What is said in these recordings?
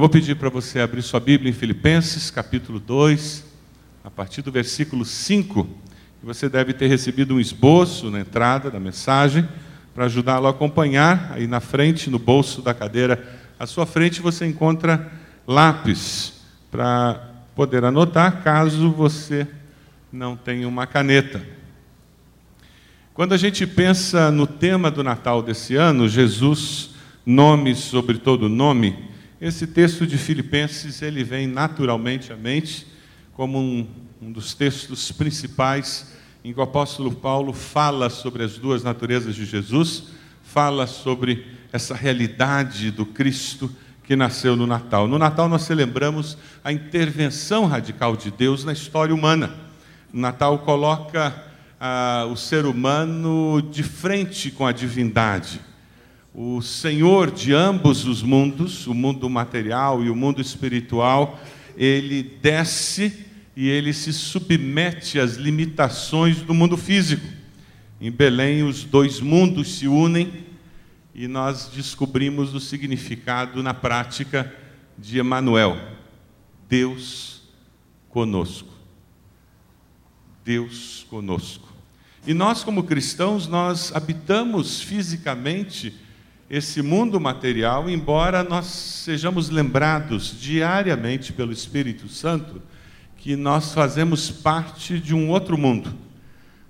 Eu vou pedir para você abrir sua Bíblia em Filipenses, capítulo 2, a partir do versículo 5. Você deve ter recebido um esboço na entrada da mensagem para ajudá-lo a acompanhar. Aí na frente, no bolso da cadeira, à sua frente, você encontra lápis para poder anotar, caso você não tenha uma caneta. Quando a gente pensa no tema do Natal desse ano, Jesus, nome sobre todo nome, esse texto de Filipenses ele vem naturalmente à mente como um, um dos textos principais em que o apóstolo Paulo fala sobre as duas naturezas de Jesus, fala sobre essa realidade do Cristo que nasceu no Natal. No Natal nós celebramos a intervenção radical de Deus na história humana. O Natal coloca ah, o ser humano de frente com a divindade. O Senhor de ambos os mundos, o mundo material e o mundo espiritual, ele desce e ele se submete às limitações do mundo físico. Em Belém, os dois mundos se unem e nós descobrimos o significado na prática de Emanuel, Deus conosco. Deus conosco. E nós como cristãos, nós habitamos fisicamente esse mundo material, embora nós sejamos lembrados diariamente pelo Espírito Santo que nós fazemos parte de um outro mundo.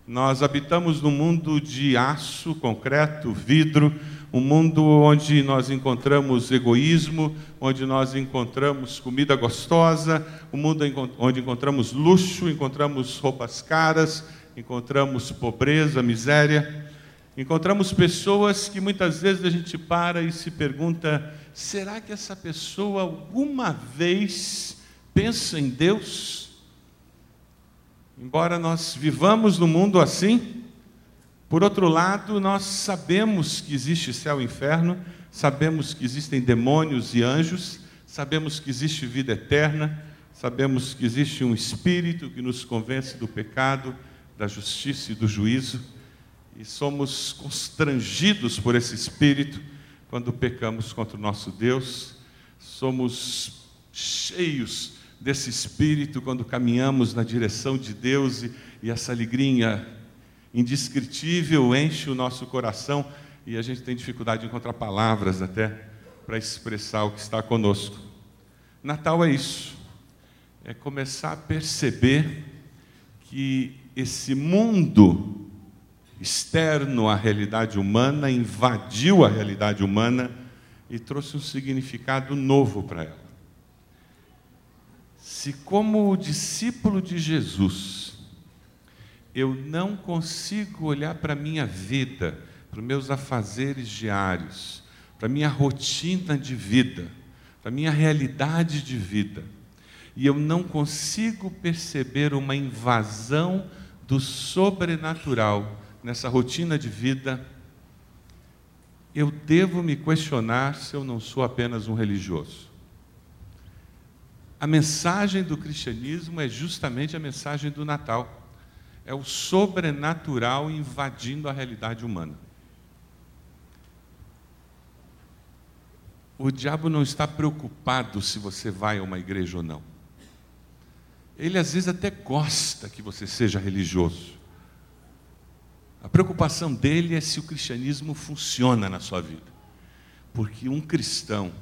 Nós habitamos num mundo de aço, concreto, vidro, um mundo onde nós encontramos egoísmo, onde nós encontramos comida gostosa, um mundo onde encontramos luxo, encontramos roupas caras, encontramos pobreza, miséria, encontramos pessoas que muitas vezes a gente para e se pergunta: será que essa pessoa alguma vez pensa em Deus? Embora nós vivamos no mundo assim, por outro lado, nós sabemos que existe céu e inferno, sabemos que existem demônios e anjos, sabemos que existe vida eterna, sabemos que existe um espírito que nos convence do pecado, da justiça e do juízo, e somos constrangidos por esse espírito quando pecamos contra o nosso Deus, somos cheios desse espírito quando caminhamos na direção de Deus e, e essa alegria indescritível enche o nosso coração e a gente tem dificuldade de encontrar palavras até para expressar o que está conosco. Natal é isso, é começar a perceber que esse mundo externo à realidade humana invadiu a realidade humana e trouxe um significado novo para ela. Se, como discípulo de Jesus, eu não consigo olhar para a minha vida, para os meus afazeres diários, para a minha rotina de vida, para a minha realidade de vida, e eu não consigo perceber uma invasão do sobrenatural nessa rotina de vida, eu devo me questionar se eu não sou apenas um religioso. A mensagem do cristianismo é justamente a mensagem do Natal é o sobrenatural invadindo a realidade humana. O diabo não está preocupado se você vai a uma igreja ou não. Ele às vezes até gosta que você seja religioso. A preocupação dele é se o cristianismo funciona na sua vida. Porque um cristão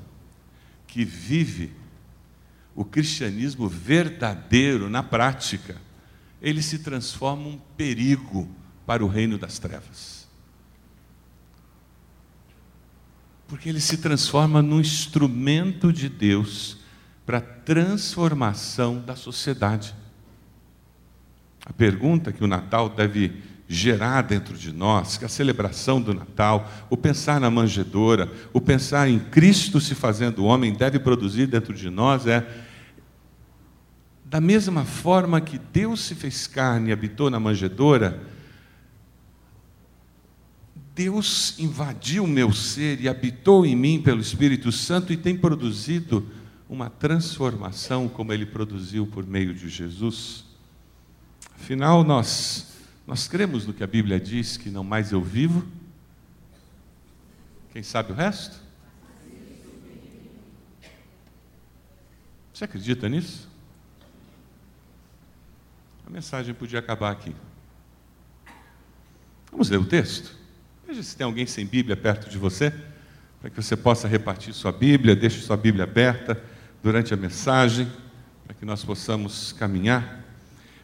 que vive o cristianismo verdadeiro na prática, ele se transforma um perigo para o reino das trevas. Porque ele se transforma num instrumento de Deus para a transformação da sociedade. A pergunta que o Natal deve gerar dentro de nós, que a celebração do Natal, o pensar na manjedoura, o pensar em Cristo se fazendo homem deve produzir dentro de nós é da mesma forma que Deus se fez carne e habitou na manjedoura, Deus invadiu o meu ser e habitou em mim pelo Espírito Santo e tem produzido uma transformação como ele produziu por meio de Jesus. Afinal, nós nós cremos no que a Bíblia diz que não mais eu vivo. Quem sabe o resto? Você acredita nisso? A mensagem podia acabar aqui. Vamos ler o texto? Veja se tem alguém sem Bíblia perto de você, para que você possa repartir sua Bíblia, deixe sua Bíblia aberta durante a mensagem, para que nós possamos caminhar.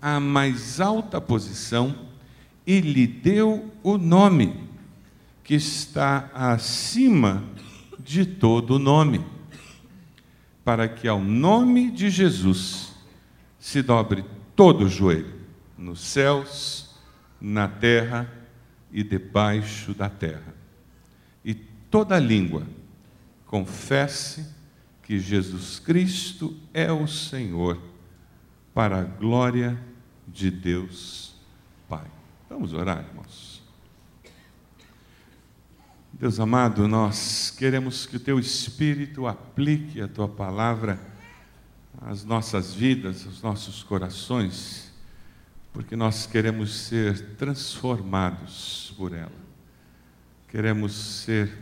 à mais alta posição e lhe deu o nome que está acima de todo nome, para que ao nome de Jesus se dobre todo o joelho, nos céus, na terra e debaixo da terra. E toda língua confesse que Jesus Cristo é o Senhor, para a glória de Deus Pai. Vamos orar, irmãos. Deus amado, nós queremos que o Teu Espírito aplique a Tua palavra às nossas vidas, aos nossos corações porque nós queremos ser transformados por ela. Queremos ser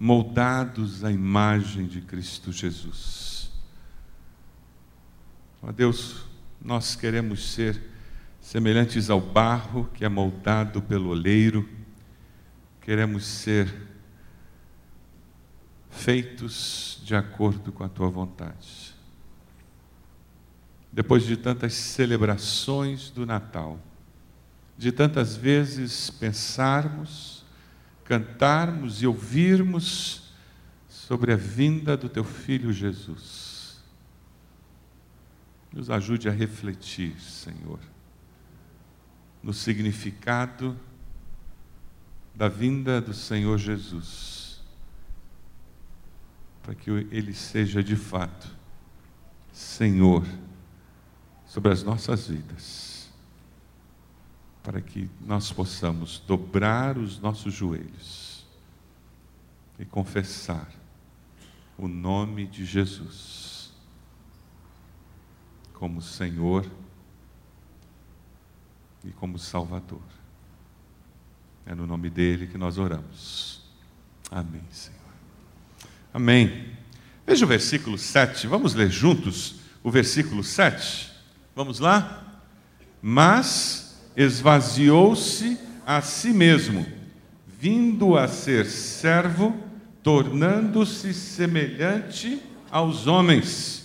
moldados à imagem de Cristo Jesus. Ó Deus, nós queremos ser semelhantes ao barro que é moldado pelo oleiro, queremos ser feitos de acordo com a tua vontade depois de tantas celebrações do Natal, de tantas vezes pensarmos, cantarmos e ouvirmos sobre a vinda do teu filho Jesus. Nos ajude a refletir, Senhor, no significado da vinda do Senhor Jesus, para que ele seja de fato Senhor sobre as nossas vidas, para que nós possamos dobrar os nossos joelhos e confessar o nome de Jesus como Senhor e como Salvador. É no nome dele que nós oramos. Amém, Senhor. Amém. Veja o versículo 7. Vamos ler juntos o versículo 7. Vamos lá? Mas esvaziou-se a si mesmo, vindo a ser servo, tornando-se semelhante aos homens.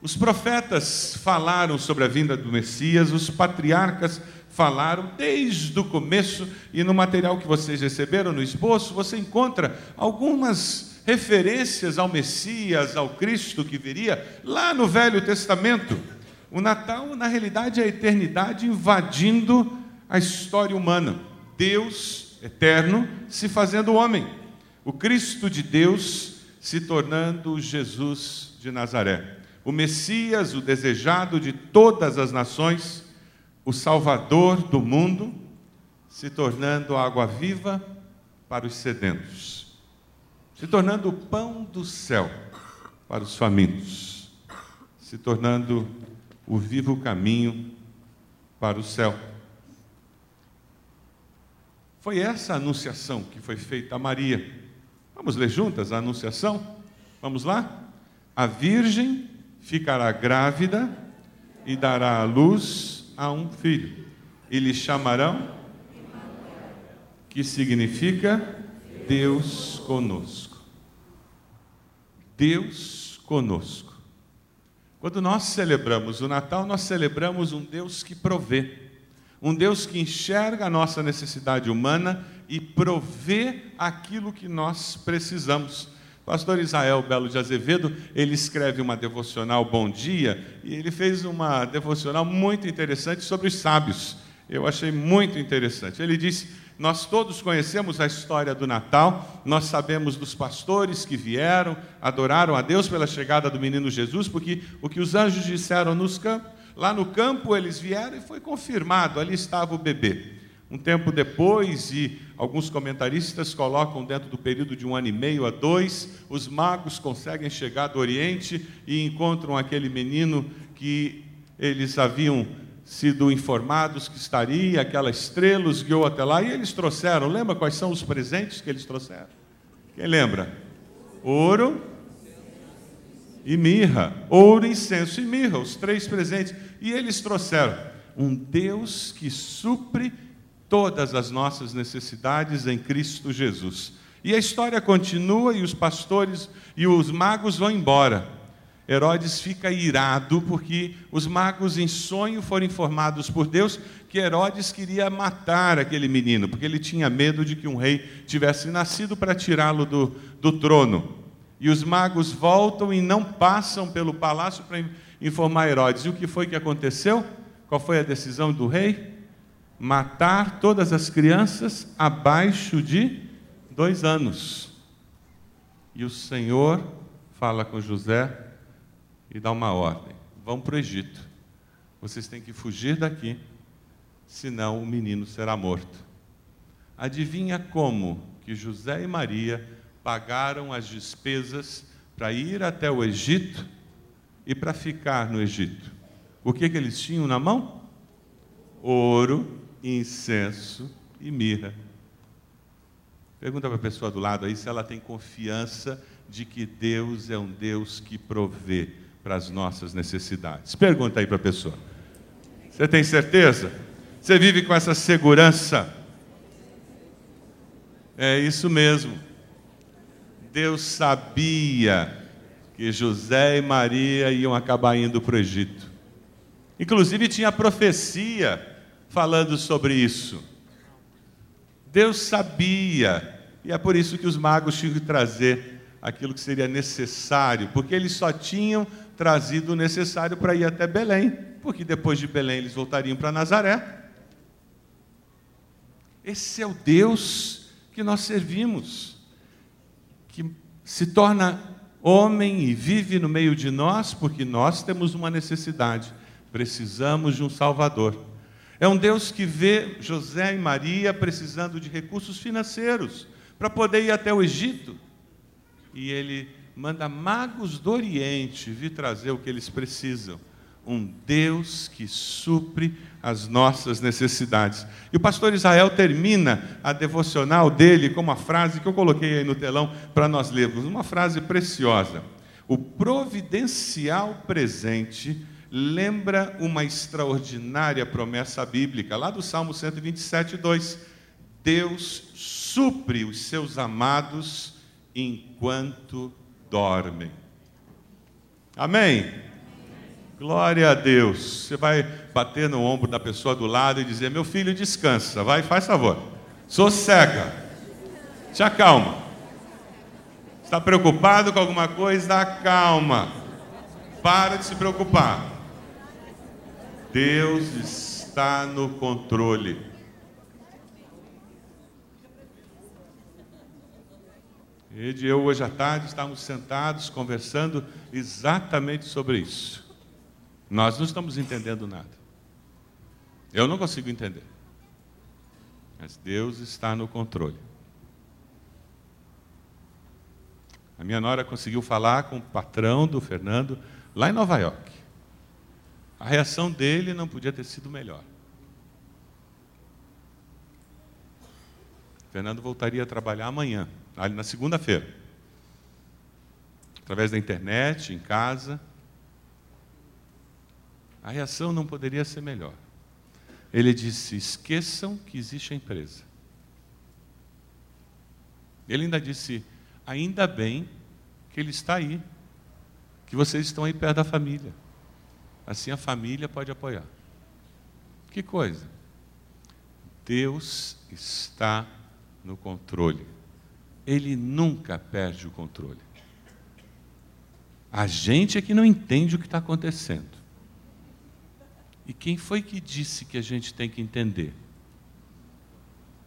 Os profetas falaram sobre a vinda do Messias, os patriarcas falaram desde o começo, e no material que vocês receberam no esboço, você encontra algumas referências ao Messias, ao Cristo que viria lá no Velho Testamento. O Natal, na realidade, é a eternidade invadindo a história humana. Deus eterno se fazendo homem. O Cristo de Deus se tornando Jesus de Nazaré. O Messias, o desejado de todas as nações, o Salvador do mundo, se tornando água viva para os sedentos, se tornando o pão do céu para os famintos, se tornando o vivo caminho para o céu. Foi essa a anunciação que foi feita a Maria. Vamos ler juntas a anunciação? Vamos lá? A Virgem ficará grávida e dará à luz a um filho, e lhe chamarão, que significa Deus conosco. Deus conosco. Quando nós celebramos o Natal, nós celebramos um Deus que provê, um Deus que enxerga a nossa necessidade humana e provê aquilo que nós precisamos. Pastor Israel Belo de Azevedo, ele escreve uma devocional Bom Dia, e ele fez uma devocional muito interessante sobre os sábios. Eu achei muito interessante. Ele disse: Nós todos conhecemos a história do Natal, nós sabemos dos pastores que vieram, adoraram a Deus pela chegada do menino Jesus, porque o que os anjos disseram nos campos, lá no campo eles vieram e foi confirmado, ali estava o bebê. Um tempo depois, e alguns comentaristas colocam dentro do período de um ano e meio a dois, os magos conseguem chegar do Oriente e encontram aquele menino que eles haviam sido informados que estaria, aquela estrela os guiou até lá e eles trouxeram. Lembra quais são os presentes que eles trouxeram? Quem lembra? Ouro e mirra. Ouro, incenso e mirra, os três presentes. E eles trouxeram um Deus que supre todas as nossas necessidades em Cristo Jesus. E a história continua e os pastores e os magos vão embora. Herodes fica irado porque os magos em sonho foram informados por Deus que Herodes queria matar aquele menino, porque ele tinha medo de que um rei tivesse nascido para tirá-lo do, do trono. E os magos voltam e não passam pelo palácio para informar Herodes. E o que foi que aconteceu? Qual foi a decisão do rei? Matar todas as crianças abaixo de dois anos. E o Senhor fala com José e dá uma ordem: vão para o Egito. Vocês têm que fugir daqui, senão o menino será morto. Adivinha como que José e Maria pagaram as despesas para ir até o Egito e para ficar no Egito? O que, que eles tinham na mão? Ouro, incenso e mirra. Pergunta para a pessoa do lado aí se ela tem confiança de que Deus é um Deus que provê para as nossas necessidades. Pergunta aí para a pessoa. Você tem certeza? Você vive com essa segurança? É isso mesmo. Deus sabia que José e Maria iam acabar indo para o Egito. Inclusive tinha profecia falando sobre isso. Deus sabia, e é por isso que os magos tinham que trazer aquilo que seria necessário, porque eles só tinham trazido o necessário para ir até Belém, porque depois de Belém eles voltariam para Nazaré. Esse é o Deus que nós servimos, que se torna homem e vive no meio de nós, porque nós temos uma necessidade, precisamos de um Salvador. É um Deus que vê José e Maria precisando de recursos financeiros para poder ir até o Egito. E ele manda magos do Oriente vir trazer o que eles precisam. Um Deus que supre as nossas necessidades. E o pastor Israel termina a devocional dele com uma frase que eu coloquei aí no telão para nós lermos, uma frase preciosa. O providencial presente lembra uma extraordinária promessa bíblica, lá do Salmo 127, 2. Deus supre os seus amados enquanto dormem. Amém? Glória a Deus. Você vai bater no ombro da pessoa do lado e dizer: Meu filho, descansa, vai, faz favor. Sossega. Te acalma. Está preocupado com alguma coisa? Calma. Para de se preocupar. Deus está no controle. Ed e eu, hoje à tarde, estávamos sentados conversando exatamente sobre isso. Nós não estamos entendendo nada. Eu não consigo entender. Mas Deus está no controle. A minha nora conseguiu falar com o patrão do Fernando lá em Nova York. A reação dele não podia ter sido melhor. Fernando voltaria a trabalhar amanhã ali na segunda-feira. Através da internet, em casa. A reação não poderia ser melhor. Ele disse: esqueçam que existe a empresa. Ele ainda disse: ainda bem que ele está aí, que vocês estão aí perto da família. Assim a família pode apoiar. Que coisa! Deus está no controle ele nunca perde o controle. A gente é que não entende o que está acontecendo. E quem foi que disse que a gente tem que entender?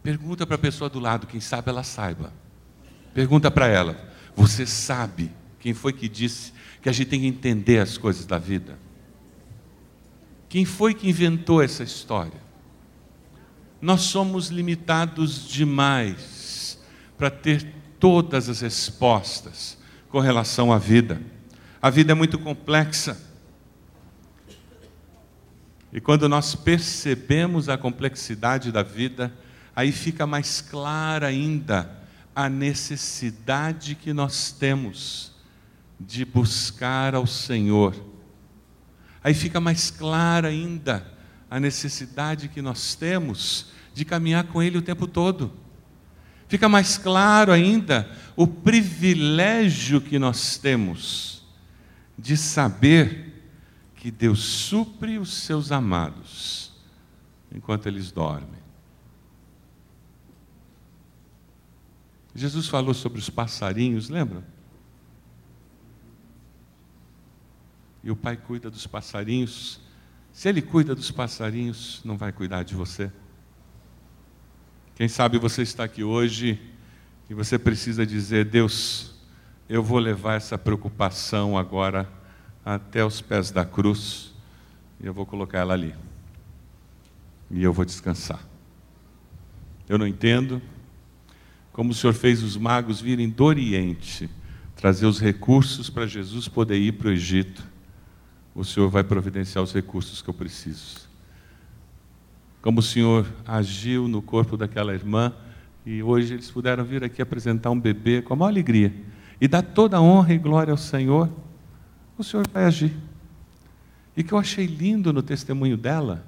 Pergunta para a pessoa do lado, quem sabe ela saiba. Pergunta para ela: Você sabe quem foi que disse que a gente tem que entender as coisas da vida? Quem foi que inventou essa história? Nós somos limitados demais para ter todas as respostas com relação à vida. A vida é muito complexa. E quando nós percebemos a complexidade da vida, aí fica mais clara ainda a necessidade que nós temos de buscar ao Senhor. Aí fica mais clara ainda a necessidade que nós temos de caminhar com Ele o tempo todo. Fica mais claro ainda o privilégio que nós temos de saber que Deus supre os seus amados enquanto eles dormem. Jesus falou sobre os passarinhos, lembra? E o Pai cuida dos passarinhos. Se Ele cuida dos passarinhos, não vai cuidar de você. Quem sabe você está aqui hoje e você precisa dizer: Deus, eu vou levar essa preocupação agora até os pés da cruz e eu vou colocar ela ali. E eu vou descansar. Eu não entendo, como o Senhor fez os magos virem do Oriente trazer os recursos para Jesus poder ir para o Egito, o Senhor vai providenciar os recursos que eu preciso. Como o Senhor agiu no corpo daquela irmã, e hoje eles puderam vir aqui apresentar um bebê com a maior alegria e dar toda a honra e glória ao Senhor, o Senhor vai agir. E que eu achei lindo no testemunho dela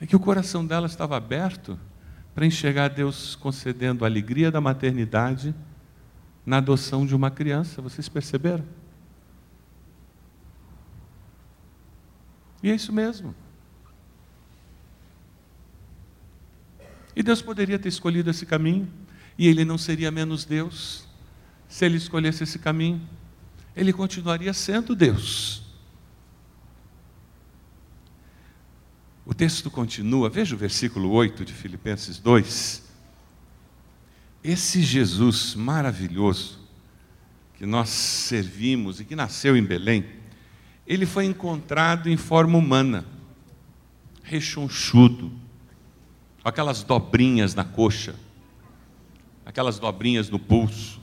é que o coração dela estava aberto para enxergar Deus concedendo a alegria da maternidade na adoção de uma criança. Vocês perceberam? E é isso mesmo. E Deus poderia ter escolhido esse caminho, e ele não seria menos Deus se ele escolhesse esse caminho. Ele continuaria sendo Deus. O texto continua, veja o versículo 8 de Filipenses 2. Esse Jesus maravilhoso que nós servimos e que nasceu em Belém, ele foi encontrado em forma humana, rechonchudo, aquelas dobrinhas na coxa, aquelas dobrinhas no pulso,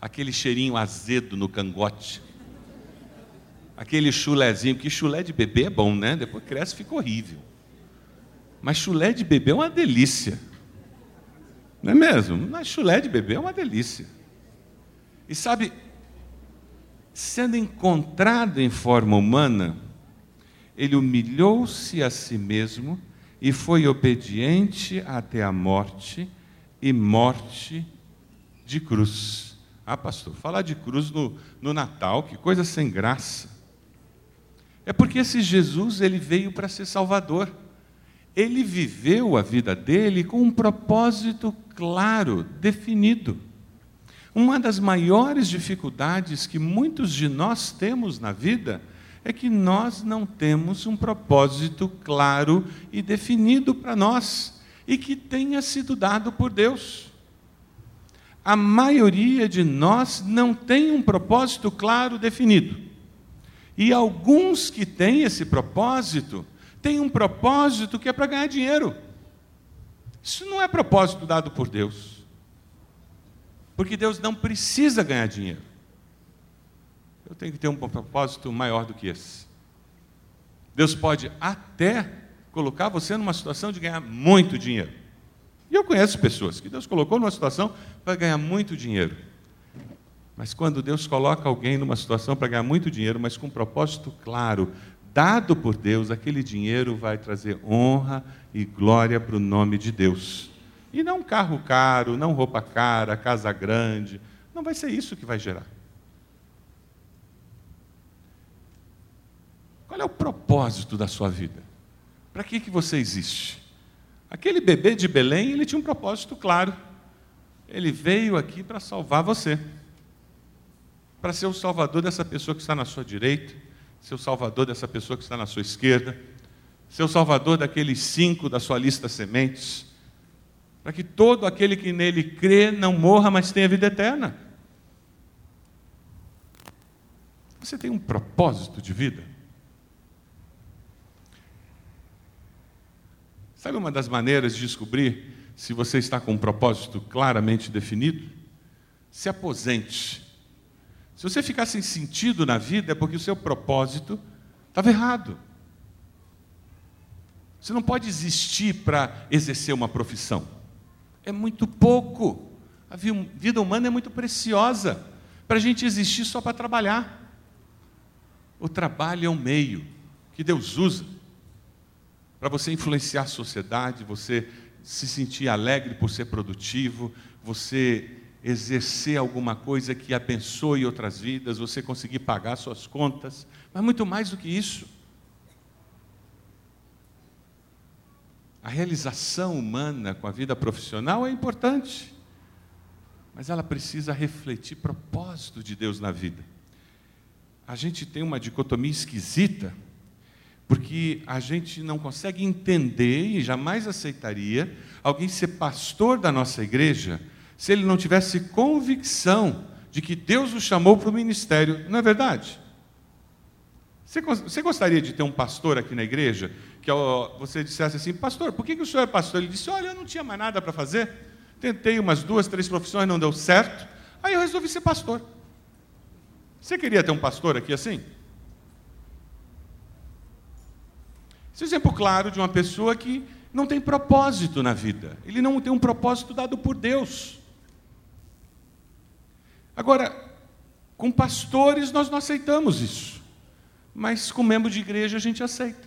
aquele cheirinho azedo no cangote, aquele chulezinho, que chulé de bebê é bom, né? Depois cresce fica horrível. Mas chulé de bebê é uma delícia. Não é mesmo? Mas chulé de bebê é uma delícia. E sabe, sendo encontrado em forma humana, ele humilhou-se a si mesmo e foi obediente até a morte e morte de cruz. Ah, pastor, falar de cruz no, no Natal, que coisa sem graça. É porque esse Jesus, ele veio para ser salvador. Ele viveu a vida dele com um propósito claro, definido. Uma das maiores dificuldades que muitos de nós temos na vida é que nós não temos um propósito claro e definido para nós e que tenha sido dado por Deus. A maioria de nós não tem um propósito claro definido. E alguns que têm esse propósito, têm um propósito que é para ganhar dinheiro. Isso não é propósito dado por Deus. Porque Deus não precisa ganhar dinheiro. Eu tenho que ter um propósito maior do que esse. Deus pode até colocar você numa situação de ganhar muito dinheiro. E eu conheço pessoas que Deus colocou numa situação para ganhar muito dinheiro. Mas quando Deus coloca alguém numa situação para ganhar muito dinheiro, mas com um propósito claro, dado por Deus, aquele dinheiro vai trazer honra e glória para o nome de Deus. E não carro caro, não roupa cara, casa grande. Não vai ser isso que vai gerar. Qual é o propósito da sua vida? Para que, que você existe? Aquele bebê de Belém, ele tinha um propósito claro. Ele veio aqui para salvar você para ser o salvador dessa pessoa que está na sua direita, ser o salvador dessa pessoa que está na sua esquerda, ser o salvador daqueles cinco da sua lista sementes, para que todo aquele que nele crê não morra, mas tenha vida eterna. Você tem um propósito de vida? Sabe uma das maneiras de descobrir se você está com um propósito claramente definido? Se aposente. Se você ficar sem sentido na vida, é porque o seu propósito estava errado. Você não pode existir para exercer uma profissão. É muito pouco. A vida humana é muito preciosa para a gente existir só para trabalhar. O trabalho é um meio que Deus usa para você influenciar a sociedade, você se sentir alegre por ser produtivo, você exercer alguma coisa que abençoe outras vidas, você conseguir pagar suas contas, mas muito mais do que isso. A realização humana com a vida profissional é importante, mas ela precisa refletir propósito de Deus na vida a gente tem uma dicotomia esquisita, porque a gente não consegue entender e jamais aceitaria alguém ser pastor da nossa igreja se ele não tivesse convicção de que Deus o chamou para o ministério, não é verdade? Você, gostaria de ter um pastor aqui na igreja que você dissesse assim, pastor, por que, o senhor é pastor? Ele disse, olha, eu não tinha mais nada para fazer, tentei umas duas, três profissões, não deu certo, aí eu resolvi ser pastor. Você queria ter um pastor aqui assim? Esse exemplo claro de uma pessoa que não tem propósito na vida. Ele não tem um propósito dado por Deus. Agora, com pastores nós não aceitamos isso. Mas com membro de igreja a gente aceita.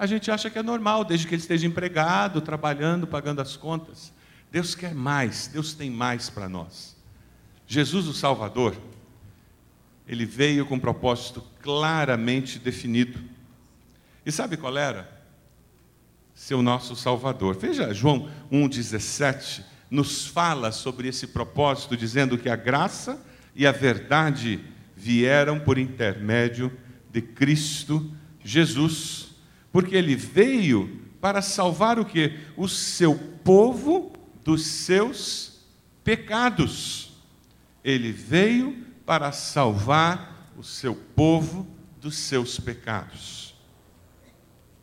A gente acha que é normal, desde que ele esteja empregado, trabalhando, pagando as contas. Deus quer mais, Deus tem mais para nós. Jesus, o Salvador, ele veio com um propósito claramente definido. E sabe qual era? Ser o nosso Salvador. Veja, João 1,17 nos fala sobre esse propósito, dizendo que a graça e a verdade vieram por intermédio de Cristo Jesus. Porque ele veio para salvar o que? O seu povo dos seus pecados. Ele veio para salvar o seu povo dos seus pecados.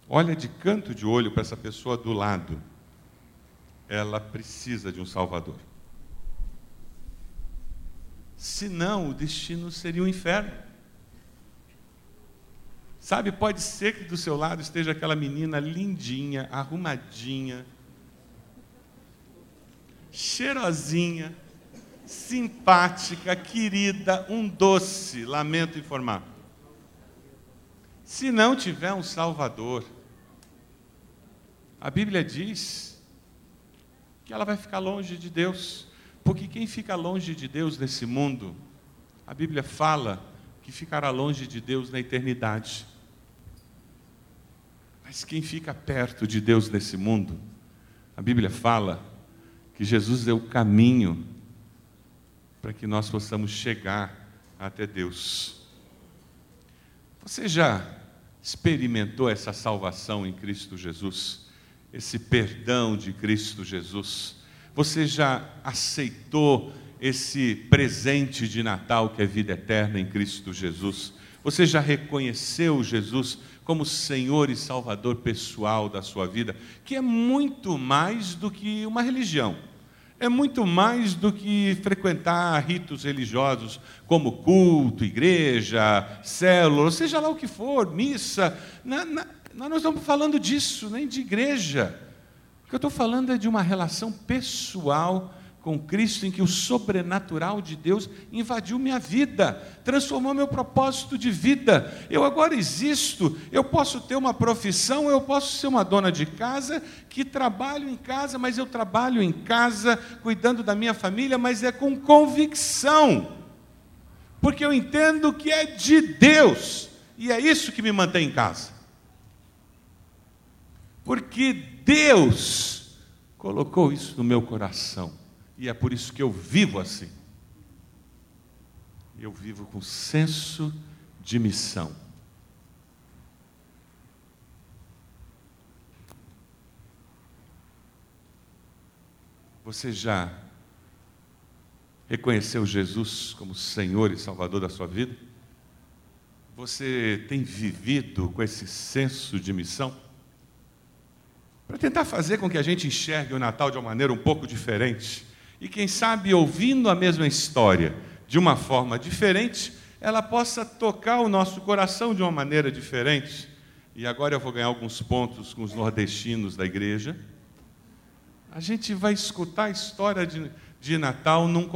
Olha de canto de olho para essa pessoa do lado. Ela precisa de um Salvador. Senão, o destino seria o um inferno. Sabe, pode ser que do seu lado esteja aquela menina lindinha, arrumadinha, cheirosinha, simpática, querida, um doce, lamento informar. Se não tiver um Salvador, a Bíblia diz que ela vai ficar longe de Deus, porque quem fica longe de Deus nesse mundo, a Bíblia fala que ficará longe de Deus na eternidade. Mas quem fica perto de Deus nesse mundo, a Bíblia fala que Jesus é o caminho para que nós possamos chegar até Deus. Você já experimentou essa salvação em Cristo Jesus? Esse perdão de Cristo Jesus? Você já aceitou esse presente de Natal que é vida eterna em Cristo Jesus? Você já reconheceu Jesus como Senhor e Salvador pessoal da sua vida, que é muito mais do que uma religião é muito mais do que frequentar ritos religiosos como culto, igreja, célula, seja lá o que for, missa. Na, na, nós não estamos falando disso, nem de igreja. O que eu estou falando é de uma relação pessoal com Cristo, em que o sobrenatural de Deus invadiu minha vida, transformou meu propósito de vida. Eu agora existo, eu posso ter uma profissão, eu posso ser uma dona de casa que trabalho em casa, mas eu trabalho em casa cuidando da minha família, mas é com convicção, porque eu entendo que é de Deus, e é isso que me mantém em casa. Porque Deus colocou isso no meu coração. E é por isso que eu vivo assim. Eu vivo com senso de missão. Você já reconheceu Jesus como Senhor e Salvador da sua vida? Você tem vivido com esse senso de missão? Para tentar fazer com que a gente enxergue o Natal de uma maneira um pouco diferente. E quem sabe, ouvindo a mesma história de uma forma diferente, ela possa tocar o nosso coração de uma maneira diferente. E agora eu vou ganhar alguns pontos com os nordestinos da igreja. A gente vai escutar a história de, de Natal num,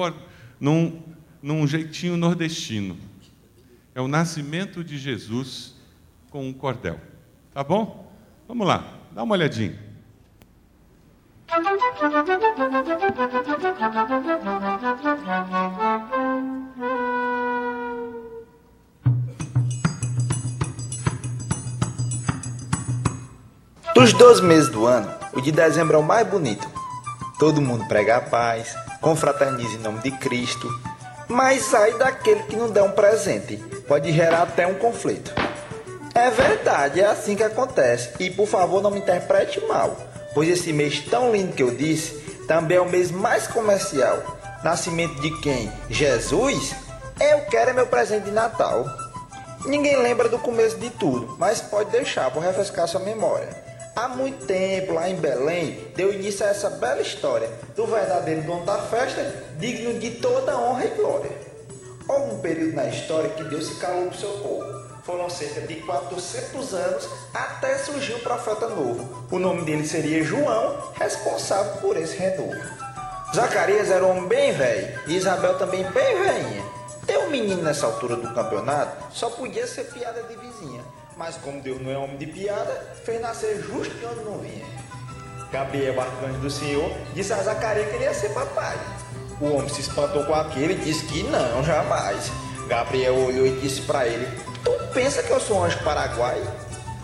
num, num jeitinho nordestino. É o nascimento de Jesus com um cordel. Tá bom? Vamos lá, dá uma olhadinha. Dos 12 meses do ano, o de dezembro é o mais bonito. Todo mundo prega a paz, confraterniza em nome de Cristo, mas sai daquele que não der um presente. Pode gerar até um conflito. É verdade, é assim que acontece. E por favor, não me interprete mal, pois esse mês tão lindo que eu disse também é o mês mais comercial. Nascimento de quem? Jesus? Eu quero é meu presente de Natal. Ninguém lembra do começo de tudo, mas pode deixar, vou refrescar sua memória. Há muito tempo, lá em Belém, deu início a essa bela história do verdadeiro dono da festa, digno de toda honra e glória. Houve um período na história que Deus se calou do seu povo. Foram cerca de 400 anos até surgir o profeta novo. O nome dele seria João, responsável por esse renovo. Zacarias era um homem bem velho e Isabel também bem velhinha. Ter um menino nessa altura do campeonato só podia ser piada de vizinha. Mas como Deus não é homem de piada, fez nascer justo de onde não vinha. Gabriel, arcanjo do Senhor, disse a Zacarias que ele ia ser papai. O homem se espantou com aquilo e disse que não, jamais. Gabriel olhou e disse para ele: pensa que eu sou um anjo paraguai?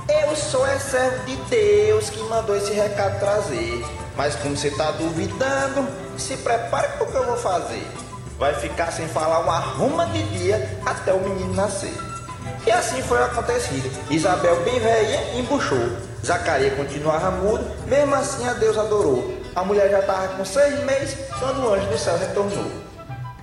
Eu sou é servo de Deus que mandou esse recado trazer. Mas como você está duvidando, se prepare para o que eu vou fazer. Vai ficar sem falar uma ruma de dia até o menino nascer. E assim foi acontecido. Isabel, bem velha, embuchou. Zacarias continuava mudo, mesmo assim a Deus adorou. A mulher já estava com seis meses quando o anjo do céu retornou.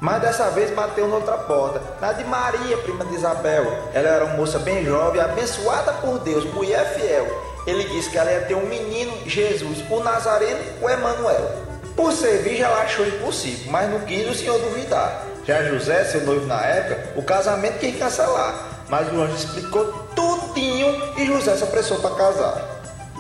Mas dessa vez bateu noutra porta, na de Maria, prima de Isabel. Ela era uma moça bem jovem, abençoada por Deus, mulher fiel. Ele disse que ela ia ter um menino, Jesus, o Nazareno, o Emanuel. Por ser virgem, ela achou impossível, mas não quis o Senhor duvidar. Já José, seu noivo na época, o casamento quis cancelar. Mas o anjo explicou tudinho e José se apressou para casar.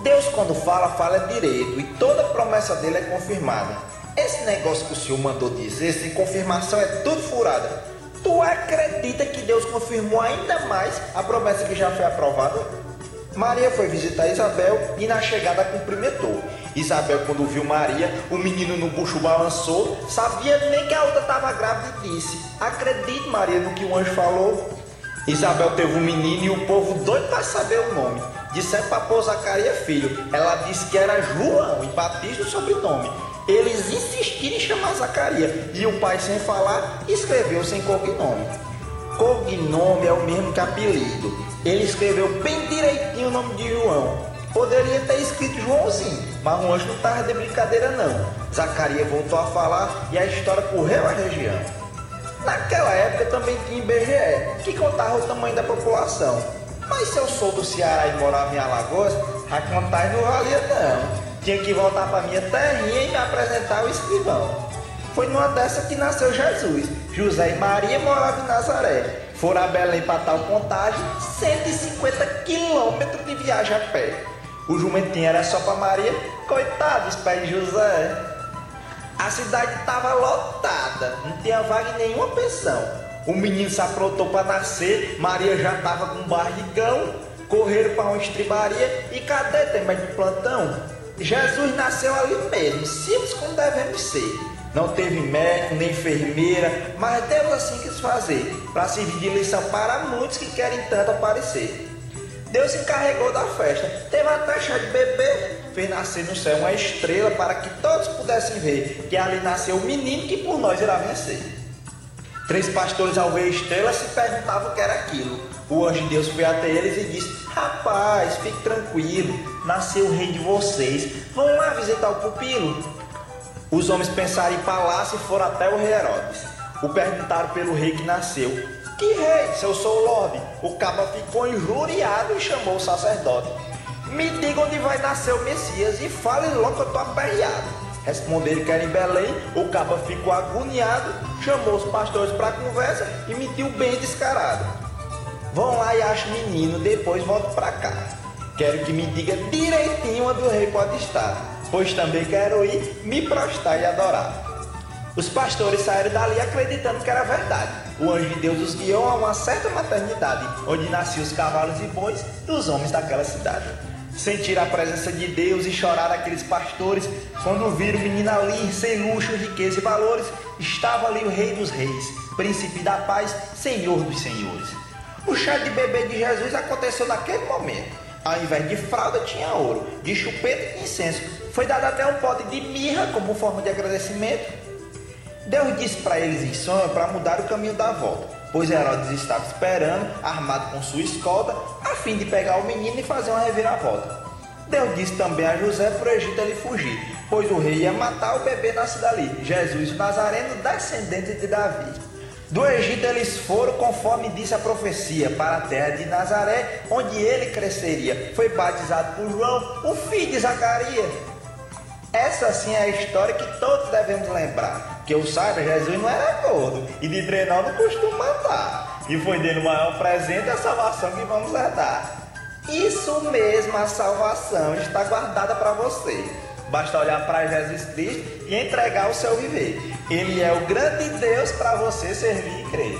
Deus, quando fala, fala direito e toda promessa dele é confirmada. Esse negócio que o Senhor mandou dizer, sem confirmação, é tudo furada. Tu acredita que Deus confirmou ainda mais a promessa que já foi aprovada? Maria foi visitar Isabel e na chegada cumprimentou. Isabel, quando viu Maria, o menino no bucho balançou, sabia nem que a outra estava grávida e disse: Acredite, Maria, no que o anjo falou. Isabel teve um menino e o povo doido para saber o nome. Disseram para pôr Zacarias filho. Ela disse que era João e Batista o sobrenome. Eles insistiram em chamar Zacarias e o pai, sem falar, escreveu sem cognome. Cognome é o mesmo que apelido. Ele escreveu bem direitinho o nome de João. Poderia ter escrito Joãozinho, mas o anjo não estava de brincadeira não. Zacarias voltou a falar e a história correu a região. Naquela época também tinha IBGE, que contava o tamanho da população. Mas se eu sou do Ceará e morava em Alagoas, a contagem não valia não. Tinha que voltar para minha terrinha e me apresentar ao escrivão. Foi numa dessa que nasceu Jesus. José e Maria moravam em Nazaré. Foram a Belém para tal contagem, 150 quilômetros de viagem a pé. O jumentinho era só para Maria, coitado dos pés de José. A cidade estava lotada, não tinha vaga em nenhuma pensão. O menino se aprontou para nascer, Maria já estava com barrigão, correram para uma estribaria e cadê tem mais de plantão? Jesus nasceu ali mesmo, simples como devemos ser. Não teve médico nem enfermeira, mas Deus assim quis fazer, para servir de lição para muitos que querem tanto aparecer. Deus se encarregou da festa, teve até chá de bebê, fez nascer no céu uma estrela para que todos pudessem ver que ali nasceu o menino que por nós irá vencer. Três pastores ao ver a estrela se perguntavam o que era aquilo. O anjo de Deus foi até eles e disse: Rapaz, fique tranquilo, nasceu o rei de vocês. Vão lá visitar o pupilo. Os homens pensaram em palácio e foram até o rei Herodes. O perguntaram pelo rei que nasceu. Que rei? Se eu sou o Lorde. O caba ficou injuriado e chamou o sacerdote. Me diga onde vai nascer o Messias e fale logo que eu tô aperreado. Responderam que era em Belém, o caba ficou agoniado, chamou os pastores para conversa e mentiu bem descarado. Vão lá e achem o menino, depois volto para cá. Quero que me diga direitinho onde o rei pode estar, pois também quero ir me prostrar e adorar. Os pastores saíram dali acreditando que era verdade. O anjo de Deus os guiou a uma certa maternidade, onde nasciam os cavalos e bois dos homens daquela cidade. Sentiram a presença de Deus e choraram aqueles pastores quando viram o menino ali, sem luxo, riqueza e valores. Estava ali o Rei dos Reis, Príncipe da Paz, Senhor dos Senhores. O chá de bebê de Jesus aconteceu naquele momento. Ao invés de fralda, tinha ouro, de chupeta e incenso. Foi dado até um pote de mirra como forma de agradecimento. Deus disse para eles em sonho para mudar o caminho da volta, pois Herodes estava esperando, armado com sua escolta, a fim de pegar o menino e fazer uma reviravolta. Deus disse também a José para o Egito ele fugir, pois o rei ia matar o bebê nascido ali, Jesus Nazareno, descendente de Davi. Do Egito eles foram, conforme disse a profecia, para a terra de Nazaré, onde ele cresceria. Foi batizado por João, o filho de Zacarias. Essa sim é a história que todos devemos lembrar. Que eu saiba, Jesus não era gordo. E de treinar não costuma matar. E foi dele o maior presente a salvação que vamos herdar. Isso mesmo, a salvação está guardada para você. Basta olhar para Jesus Cristo e entregar o seu viver. Ele é o grande Deus para você servir e crer.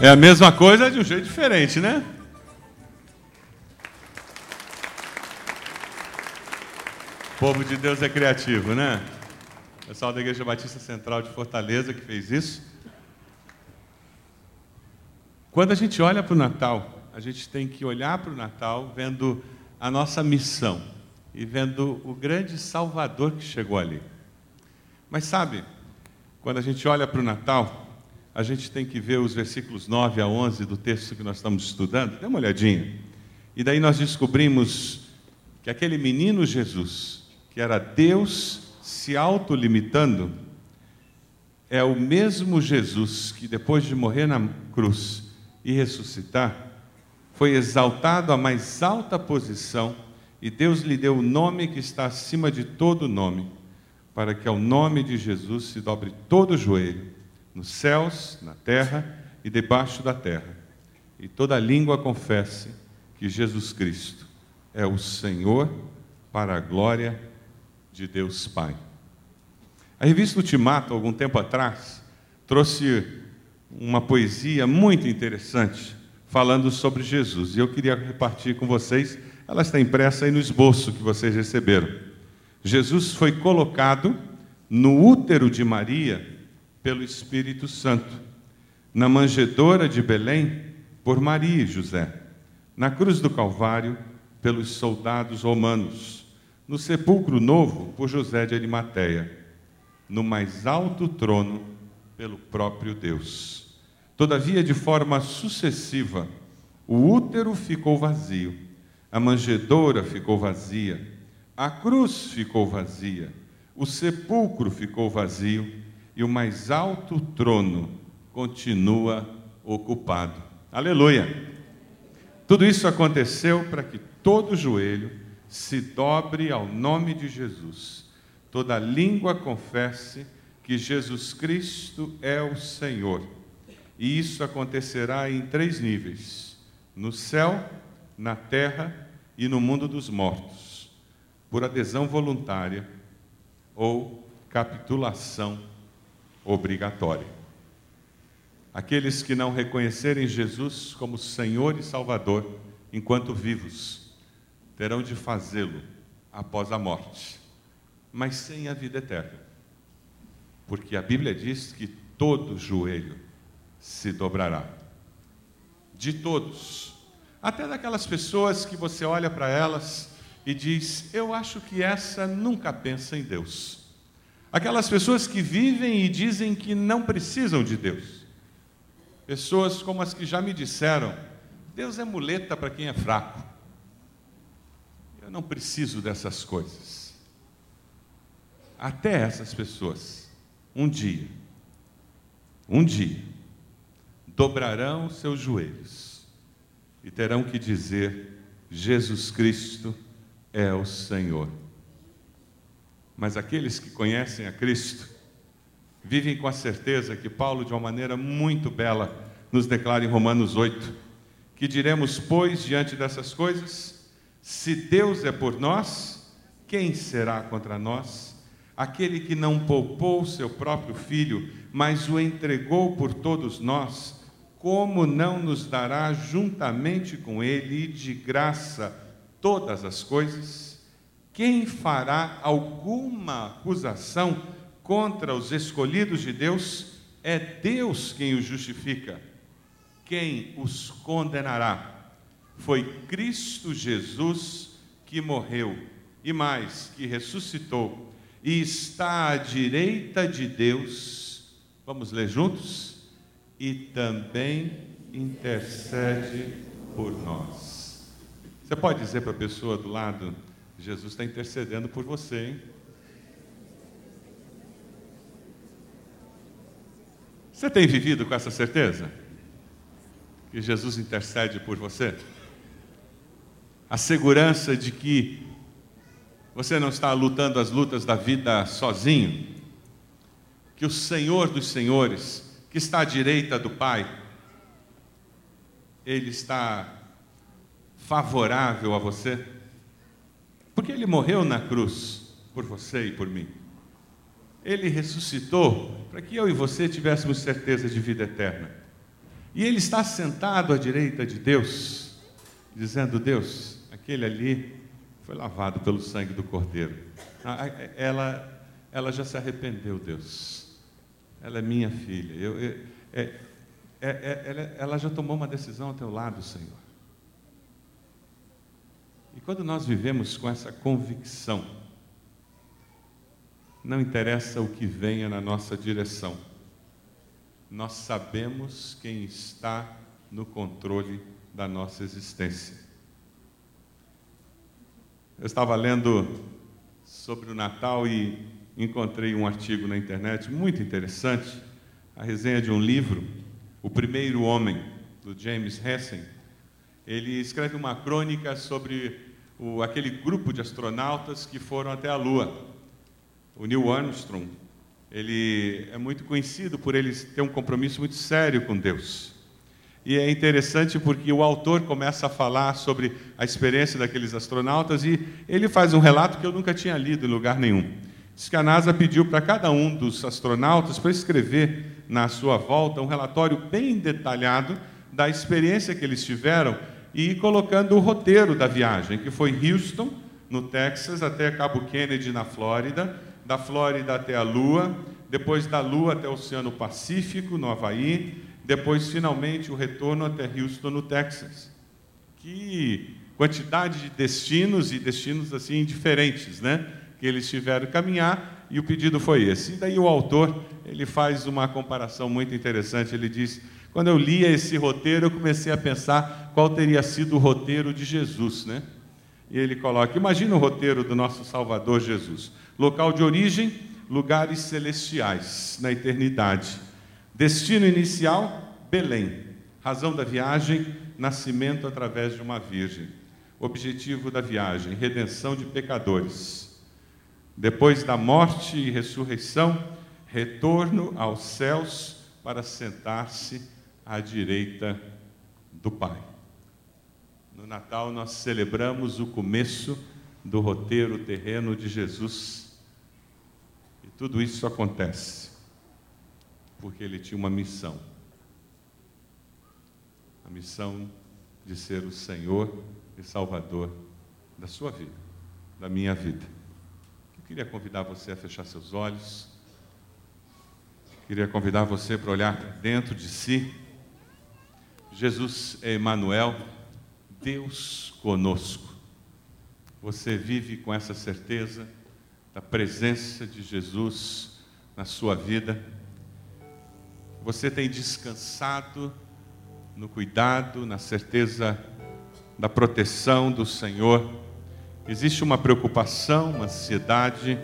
É a mesma coisa de um jeito diferente, né? povo de Deus é criativo, né? O pessoal da Igreja Batista Central de Fortaleza que fez isso. Quando a gente olha para o Natal, a gente tem que olhar para o Natal vendo a nossa missão e vendo o grande Salvador que chegou ali. Mas sabe, quando a gente olha para o Natal, a gente tem que ver os versículos 9 a 11 do texto que nós estamos estudando. Dê uma olhadinha. E daí nós descobrimos que aquele menino Jesus, que era Deus se autolimitando, é o mesmo Jesus que depois de morrer na cruz e ressuscitar, foi exaltado à mais alta posição e Deus lhe deu o nome que está acima de todo nome, para que ao nome de Jesus se dobre todo o joelho, nos céus, na terra e debaixo da terra, e toda língua confesse que Jesus Cristo é o Senhor para a glória de Deus Pai. A revista Ultimato, algum tempo atrás, trouxe uma poesia muito interessante falando sobre Jesus. E eu queria repartir com vocês, ela está impressa aí no esboço que vocês receberam. Jesus foi colocado no útero de Maria pelo Espírito Santo, na manjedoura de Belém por Maria e José, na cruz do Calvário pelos soldados romanos no sepulcro novo por José de Arimateia, no mais alto trono pelo próprio Deus. Todavia, de forma sucessiva, o útero ficou vazio, a manjedoura ficou vazia, a cruz ficou vazia, o sepulcro ficou vazio e o mais alto trono continua ocupado. Aleluia! Tudo isso aconteceu para que todo joelho se dobre ao nome de Jesus, toda língua confesse que Jesus Cristo é o Senhor. E isso acontecerá em três níveis: no céu, na terra e no mundo dos mortos, por adesão voluntária ou capitulação obrigatória. Aqueles que não reconhecerem Jesus como Senhor e Salvador enquanto vivos, terão de fazê-lo após a morte, mas sem a vida eterna. Porque a Bíblia diz que todo joelho se dobrará. De todos. Até daquelas pessoas que você olha para elas e diz: Eu acho que essa nunca pensa em Deus. Aquelas pessoas que vivem e dizem que não precisam de Deus. Pessoas como as que já me disseram: Deus é muleta para quem é fraco. Eu não preciso dessas coisas. Até essas pessoas, um dia, um dia, dobrarão seus joelhos e terão que dizer: Jesus Cristo é o Senhor. Mas aqueles que conhecem a Cristo vivem com a certeza que Paulo, de uma maneira muito bela, nos declara em Romanos 8: que diremos, pois, diante dessas coisas? Se Deus é por nós, quem será contra nós? Aquele que não poupou seu próprio filho, mas o entregou por todos nós, como não nos dará juntamente com ele e de graça todas as coisas? Quem fará alguma acusação contra os escolhidos de Deus? É Deus quem os justifica. Quem os condenará? Foi Cristo Jesus que morreu e mais, que ressuscitou e está à direita de Deus. Vamos ler juntos? E também intercede por nós. Você pode dizer para a pessoa do lado: Jesus está intercedendo por você, hein? Você tem vivido com essa certeza? que Jesus intercede por você? A segurança de que você não está lutando as lutas da vida sozinho, que o Senhor dos Senhores, que está à direita do Pai, Ele está favorável a você, porque Ele morreu na cruz por você e por mim. Ele ressuscitou para que eu e você tivéssemos certeza de vida eterna. E ele está sentado à direita de Deus, dizendo: Deus, aquele ali foi lavado pelo sangue do Cordeiro. Ah, ela, ela já se arrependeu, Deus. Ela é minha filha. Eu, eu, é, é, é, ela, ela já tomou uma decisão ao teu lado, Senhor. E quando nós vivemos com essa convicção, não interessa o que venha na nossa direção nós sabemos quem está no controle da nossa existência. Eu estava lendo sobre o Natal e encontrei um artigo na internet muito interessante, a resenha de um livro, O Primeiro Homem, do James Hessen. Ele escreve uma crônica sobre o, aquele grupo de astronautas que foram até a Lua. O Neil Armstrong ele é muito conhecido por ele ter um compromisso muito sério com Deus. E é interessante porque o autor começa a falar sobre a experiência daqueles astronautas e ele faz um relato que eu nunca tinha lido em lugar nenhum. Diz que a NASA pediu para cada um dos astronautas para escrever na sua volta um relatório bem detalhado da experiência que eles tiveram e colocando o roteiro da viagem, que foi Houston, no Texas, até Cabo Kennedy, na Flórida, da Flórida até a Lua, depois da Lua até o Oceano Pacífico, no Havaí, depois finalmente o retorno até Houston, no Texas. Que quantidade de destinos e destinos assim diferentes, né? Que eles tiveram que caminhar e o pedido foi esse. E daí o autor ele faz uma comparação muito interessante. Ele diz: quando eu lia esse roteiro, eu comecei a pensar qual teria sido o roteiro de Jesus, né? E ele coloca: imagina o roteiro do nosso Salvador Jesus. Local de origem, lugares celestiais na eternidade. Destino inicial, Belém. Razão da viagem, nascimento através de uma virgem. Objetivo da viagem, redenção de pecadores. Depois da morte e ressurreição, retorno aos céus para sentar-se à direita do Pai. No Natal nós celebramos o começo do roteiro terreno de Jesus tudo isso acontece porque ele tinha uma missão. A missão de ser o Senhor e Salvador da sua vida, da minha vida. Queria convidar você a fechar seus olhos. Queria convidar você para olhar dentro de si. Jesus é Emmanuel, Deus conosco. Você vive com essa certeza? da presença de Jesus na sua vida. Você tem descansado no cuidado, na certeza da proteção do Senhor Existe uma preocupação, uma ansiedade,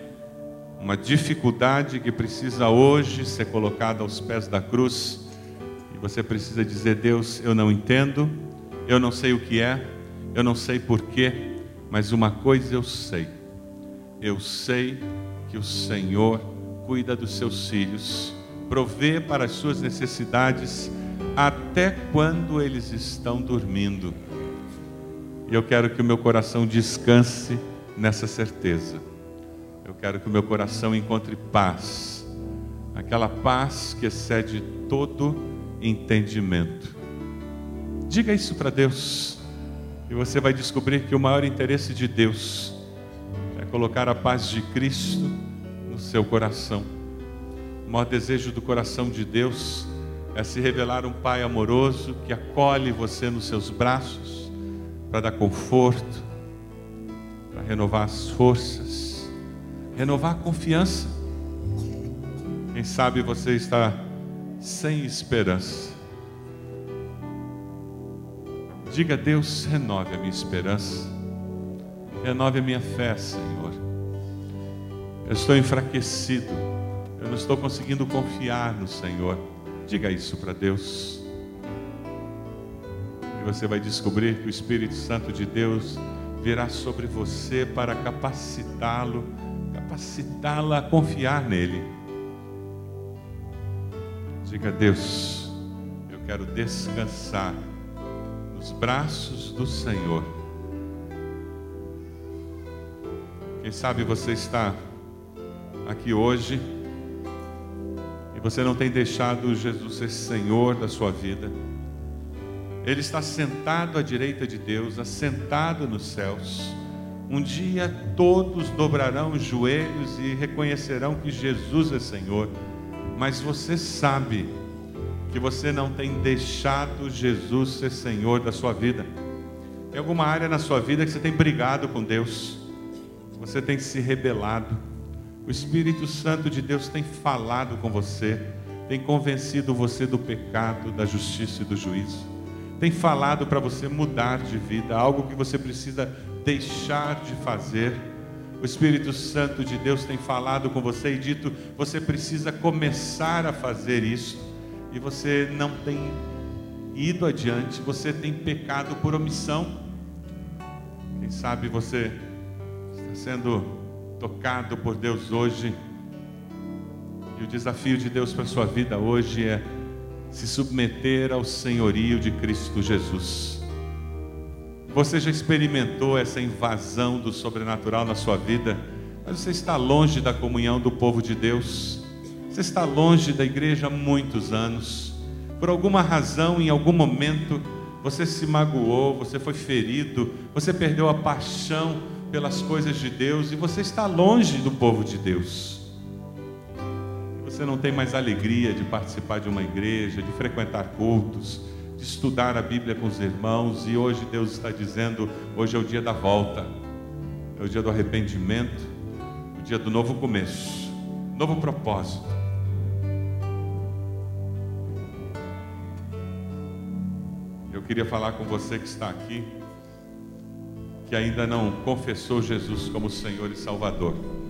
uma dificuldade que precisa hoje ser colocada aos pés da cruz. E você precisa dizer: Deus, eu não entendo, eu não sei o que é, eu não sei porquê, mas uma coisa eu sei. Eu sei que o Senhor cuida dos seus filhos, provê para as suas necessidades até quando eles estão dormindo. E eu quero que o meu coração descanse nessa certeza. Eu quero que o meu coração encontre paz, aquela paz que excede todo entendimento. Diga isso para Deus, e você vai descobrir que o maior interesse de Deus é colocar a paz de Cristo no seu coração. O maior desejo do coração de Deus é se revelar um Pai amoroso que acolhe você nos seus braços para dar conforto, para renovar as forças, renovar a confiança. Quem sabe você está sem esperança. Diga a Deus: renove a minha esperança, renove a minha fé, Senhor. Eu estou enfraquecido, eu não estou conseguindo confiar no Senhor. Diga isso para Deus você vai descobrir que o Espírito Santo de Deus virá sobre você para capacitá-lo, capacitá-la a confiar nele. Diga a Deus, eu quero descansar nos braços do Senhor. Quem sabe você está aqui hoje e você não tem deixado Jesus ser Senhor da sua vida. Ele está sentado à direita de Deus, assentado nos céus. Um dia todos dobrarão os joelhos e reconhecerão que Jesus é Senhor. Mas você sabe que você não tem deixado Jesus ser Senhor da sua vida. Tem alguma área na sua vida que você tem brigado com Deus, você tem se rebelado. O Espírito Santo de Deus tem falado com você, tem convencido você do pecado, da justiça e do juízo tem falado para você mudar de vida, algo que você precisa deixar de fazer. O Espírito Santo de Deus tem falado com você e dito: você precisa começar a fazer isso, e você não tem ido adiante, você tem pecado por omissão. Quem sabe você está sendo tocado por Deus hoje, e o desafio de Deus para a sua vida hoje é se submeter ao senhorio de Cristo Jesus. Você já experimentou essa invasão do sobrenatural na sua vida, mas você está longe da comunhão do povo de Deus. Você está longe da igreja há muitos anos. Por alguma razão, em algum momento, você se magoou, você foi ferido, você perdeu a paixão pelas coisas de Deus e você está longe do povo de Deus. Você não tem mais alegria de participar de uma igreja, de frequentar cultos, de estudar a Bíblia com os irmãos, e hoje Deus está dizendo: hoje é o dia da volta, é o dia do arrependimento, o dia do novo começo, novo propósito. Eu queria falar com você que está aqui, que ainda não confessou Jesus como Senhor e Salvador.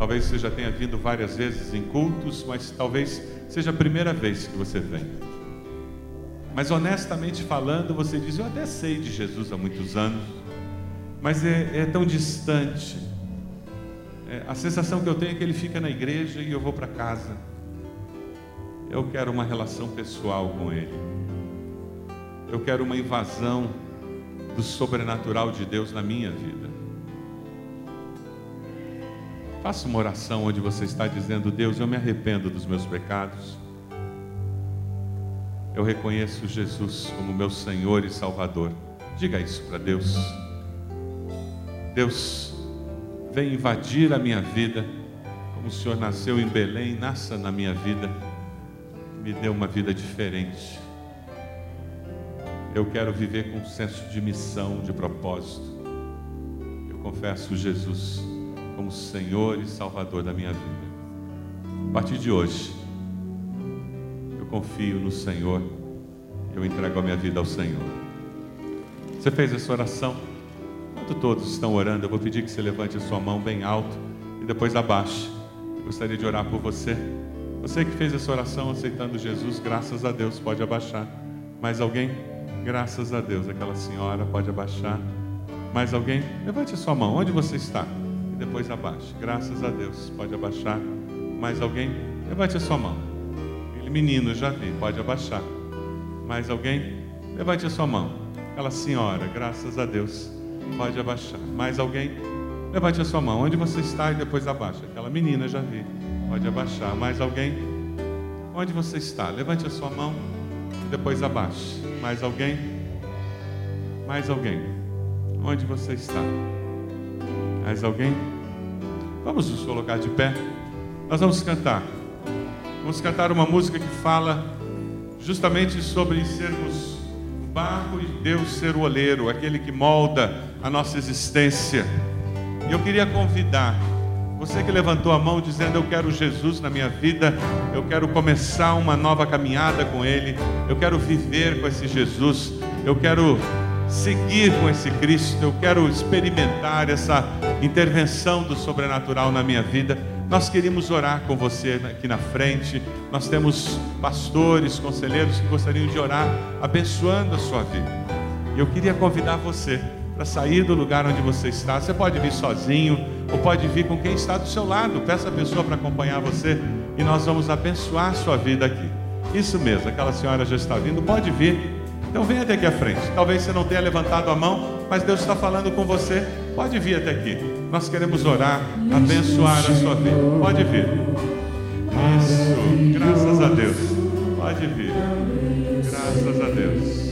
Talvez você já tenha vindo várias vezes em cultos, mas talvez seja a primeira vez que você vem. Mas honestamente falando, você diz: Eu até sei de Jesus há muitos anos, mas é, é tão distante. É, a sensação que eu tenho é que ele fica na igreja e eu vou para casa. Eu quero uma relação pessoal com ele. Eu quero uma invasão do sobrenatural de Deus na minha vida. Faça uma oração onde você está dizendo: Deus, eu me arrependo dos meus pecados. Eu reconheço Jesus como meu Senhor e Salvador. Diga isso para Deus. Deus, vem invadir a minha vida, como o Senhor nasceu em Belém, nasça na minha vida, me dê uma vida diferente. Eu quero viver com um senso de missão, de propósito. Eu confesso Jesus como Senhor e Salvador da minha vida. A partir de hoje, eu confio no Senhor, eu entrego a minha vida ao Senhor. Você fez essa oração? Enquanto todos estão orando, eu vou pedir que você levante a sua mão bem alto e depois abaixe. Eu gostaria de orar por você. Você que fez essa oração aceitando Jesus, graças a Deus, pode abaixar. Mais alguém? Graças a Deus, aquela senhora pode abaixar. Mais alguém? Levante a sua mão, onde você está? Depois abaixe. Graças a Deus, pode abaixar. Mais alguém? Levante a sua mão. Menino, já vi, pode abaixar. Mais alguém? Levante a sua mão. Aquela senhora, graças a Deus, pode abaixar. Mais alguém? Levante a sua mão. Onde você está e depois abaixa. Aquela menina, já vi, pode abaixar. Mais alguém? Onde você está? Levante a sua mão e depois abaixe. Mais alguém? Mais alguém? Onde você está? Mais alguém? Vamos nos colocar de pé. Nós vamos cantar. Vamos cantar uma música que fala justamente sobre sermos o barro e Deus ser o oleiro, aquele que molda a nossa existência. E eu queria convidar você que levantou a mão dizendo: Eu quero Jesus na minha vida, eu quero começar uma nova caminhada com Ele, eu quero viver com esse Jesus, eu quero seguir com esse Cristo, eu quero experimentar essa intervenção do sobrenatural na minha vida. Nós queríamos orar com você aqui na frente. Nós temos pastores, conselheiros que gostariam de orar, abençoando a sua vida. E eu queria convidar você para sair do lugar onde você está. Você pode vir sozinho ou pode vir com quem está do seu lado. Peça a pessoa para acompanhar você e nós vamos abençoar a sua vida aqui. Isso mesmo, aquela senhora já está vindo, pode vir. Então venha até aqui à frente. Talvez você não tenha levantado a mão, mas Deus está falando com você. Pode vir até aqui. Nós queremos orar, abençoar a sua vida. Pode vir. Isso, graças a Deus. Pode vir. Graças a Deus.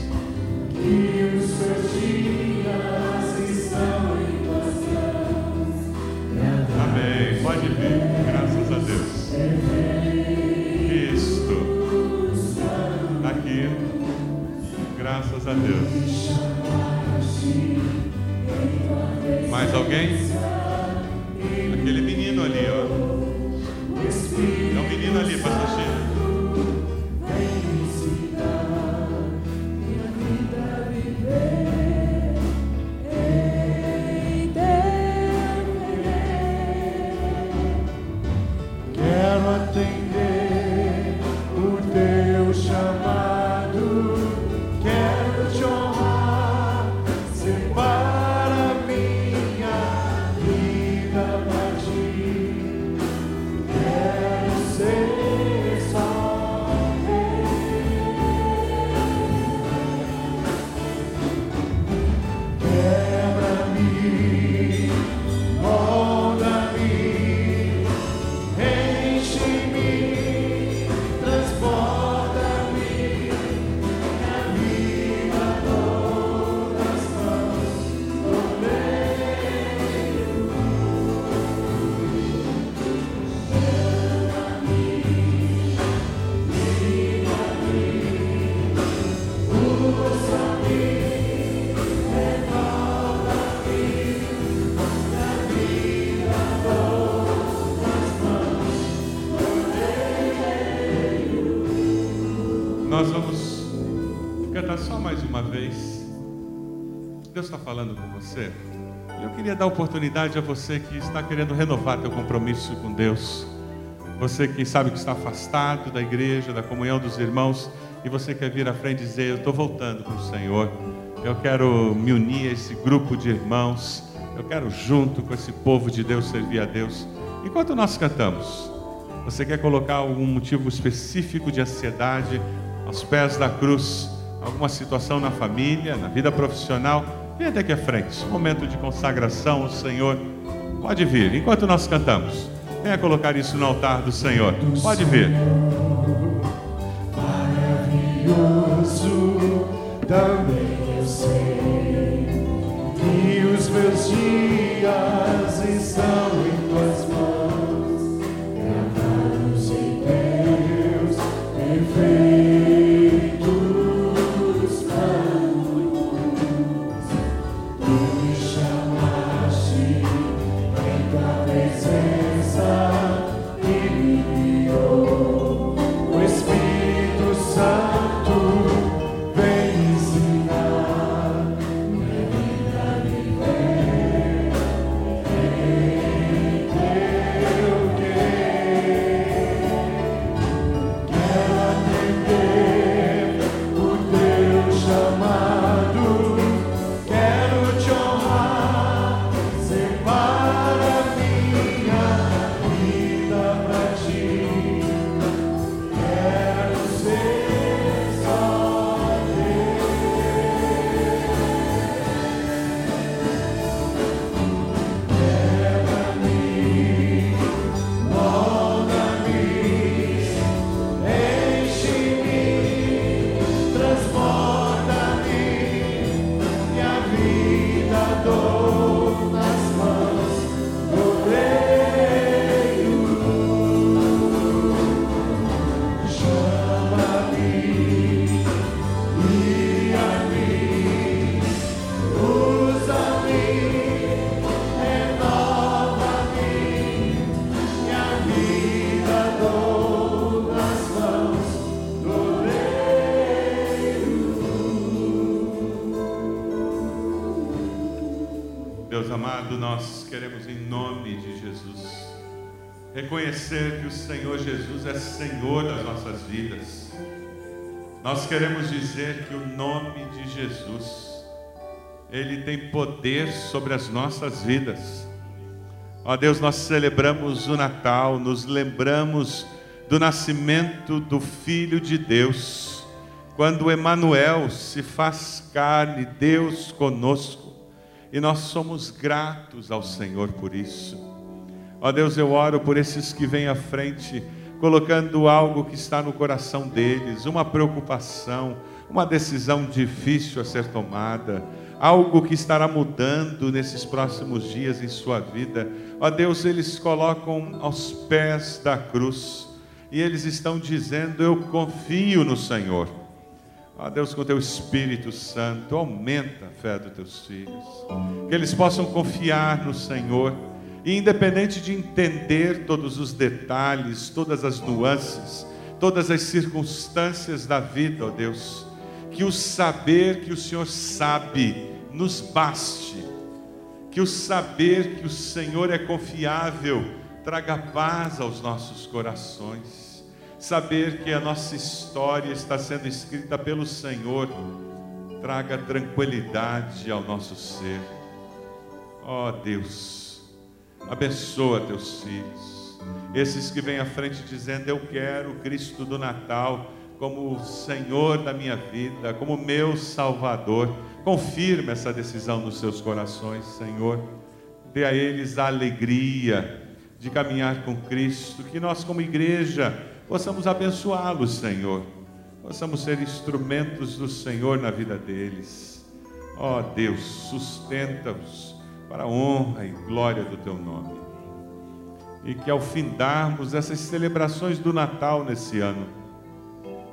Que os seus dias estão. Amém. Pode vir. Graças a Deus. Mais alguém? Queria dar oportunidade a você que está querendo renovar teu compromisso com Deus. Você que sabe que está afastado da igreja, da comunhão dos irmãos, e você quer vir à frente e dizer: Eu estou voltando para o Senhor. Eu quero me unir a esse grupo de irmãos. Eu quero, junto com esse povo de Deus, servir a Deus. Enquanto nós cantamos, você quer colocar algum motivo específico de ansiedade aos pés da cruz? Alguma situação na família, na vida profissional? Vem até aqui à frente. Momento de consagração ao Senhor. Pode vir. Enquanto nós cantamos, venha colocar isso no altar do Senhor. Pode vir. Maravilhoso também eu sei que os meus dias estão em tuas mãos. O Senhor Jesus é Senhor das nossas vidas. Nós queremos dizer que o nome de Jesus ele tem poder sobre as nossas vidas. Ó Deus, nós celebramos o Natal, nos lembramos do nascimento do Filho de Deus, quando Emanuel se faz carne, Deus conosco, e nós somos gratos ao Senhor por isso. Ó Deus, eu oro por esses que vêm à frente, colocando algo que está no coração deles, uma preocupação, uma decisão difícil a ser tomada algo que estará mudando nesses próximos dias em sua vida. Ó Deus, eles colocam aos pés da cruz e eles estão dizendo: Eu confio no Senhor. Ó Deus, com teu Espírito Santo, aumenta a fé dos teus filhos, que eles possam confiar no Senhor. E independente de entender todos os detalhes, todas as nuances, todas as circunstâncias da vida, ó Deus, que o saber que o Senhor sabe nos baste. Que o saber que o Senhor é confiável traga paz aos nossos corações. Saber que a nossa história está sendo escrita pelo Senhor traga tranquilidade ao nosso ser. Ó oh, Deus, abençoa teus filhos. Esses que vêm à frente dizendo: Eu quero Cristo do Natal como o Senhor da minha vida, como meu Salvador. Confirma essa decisão nos seus corações, Senhor. Dê a eles a alegria de caminhar com Cristo, que nós, como igreja, possamos abençoá-los, Senhor. Possamos ser instrumentos do Senhor na vida deles. Ó oh, Deus, sustenta-os para a honra e glória do teu nome. E que ao findarmos essas celebrações do Natal nesse ano,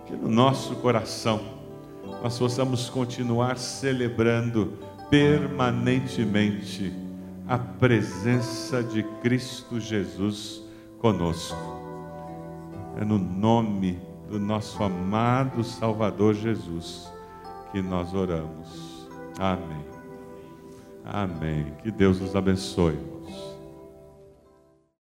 que no nosso coração nós possamos continuar celebrando permanentemente a presença de Cristo Jesus conosco. É no nome do nosso amado Salvador Jesus que nós oramos. Amém. Amém. Que Deus nos abençoe.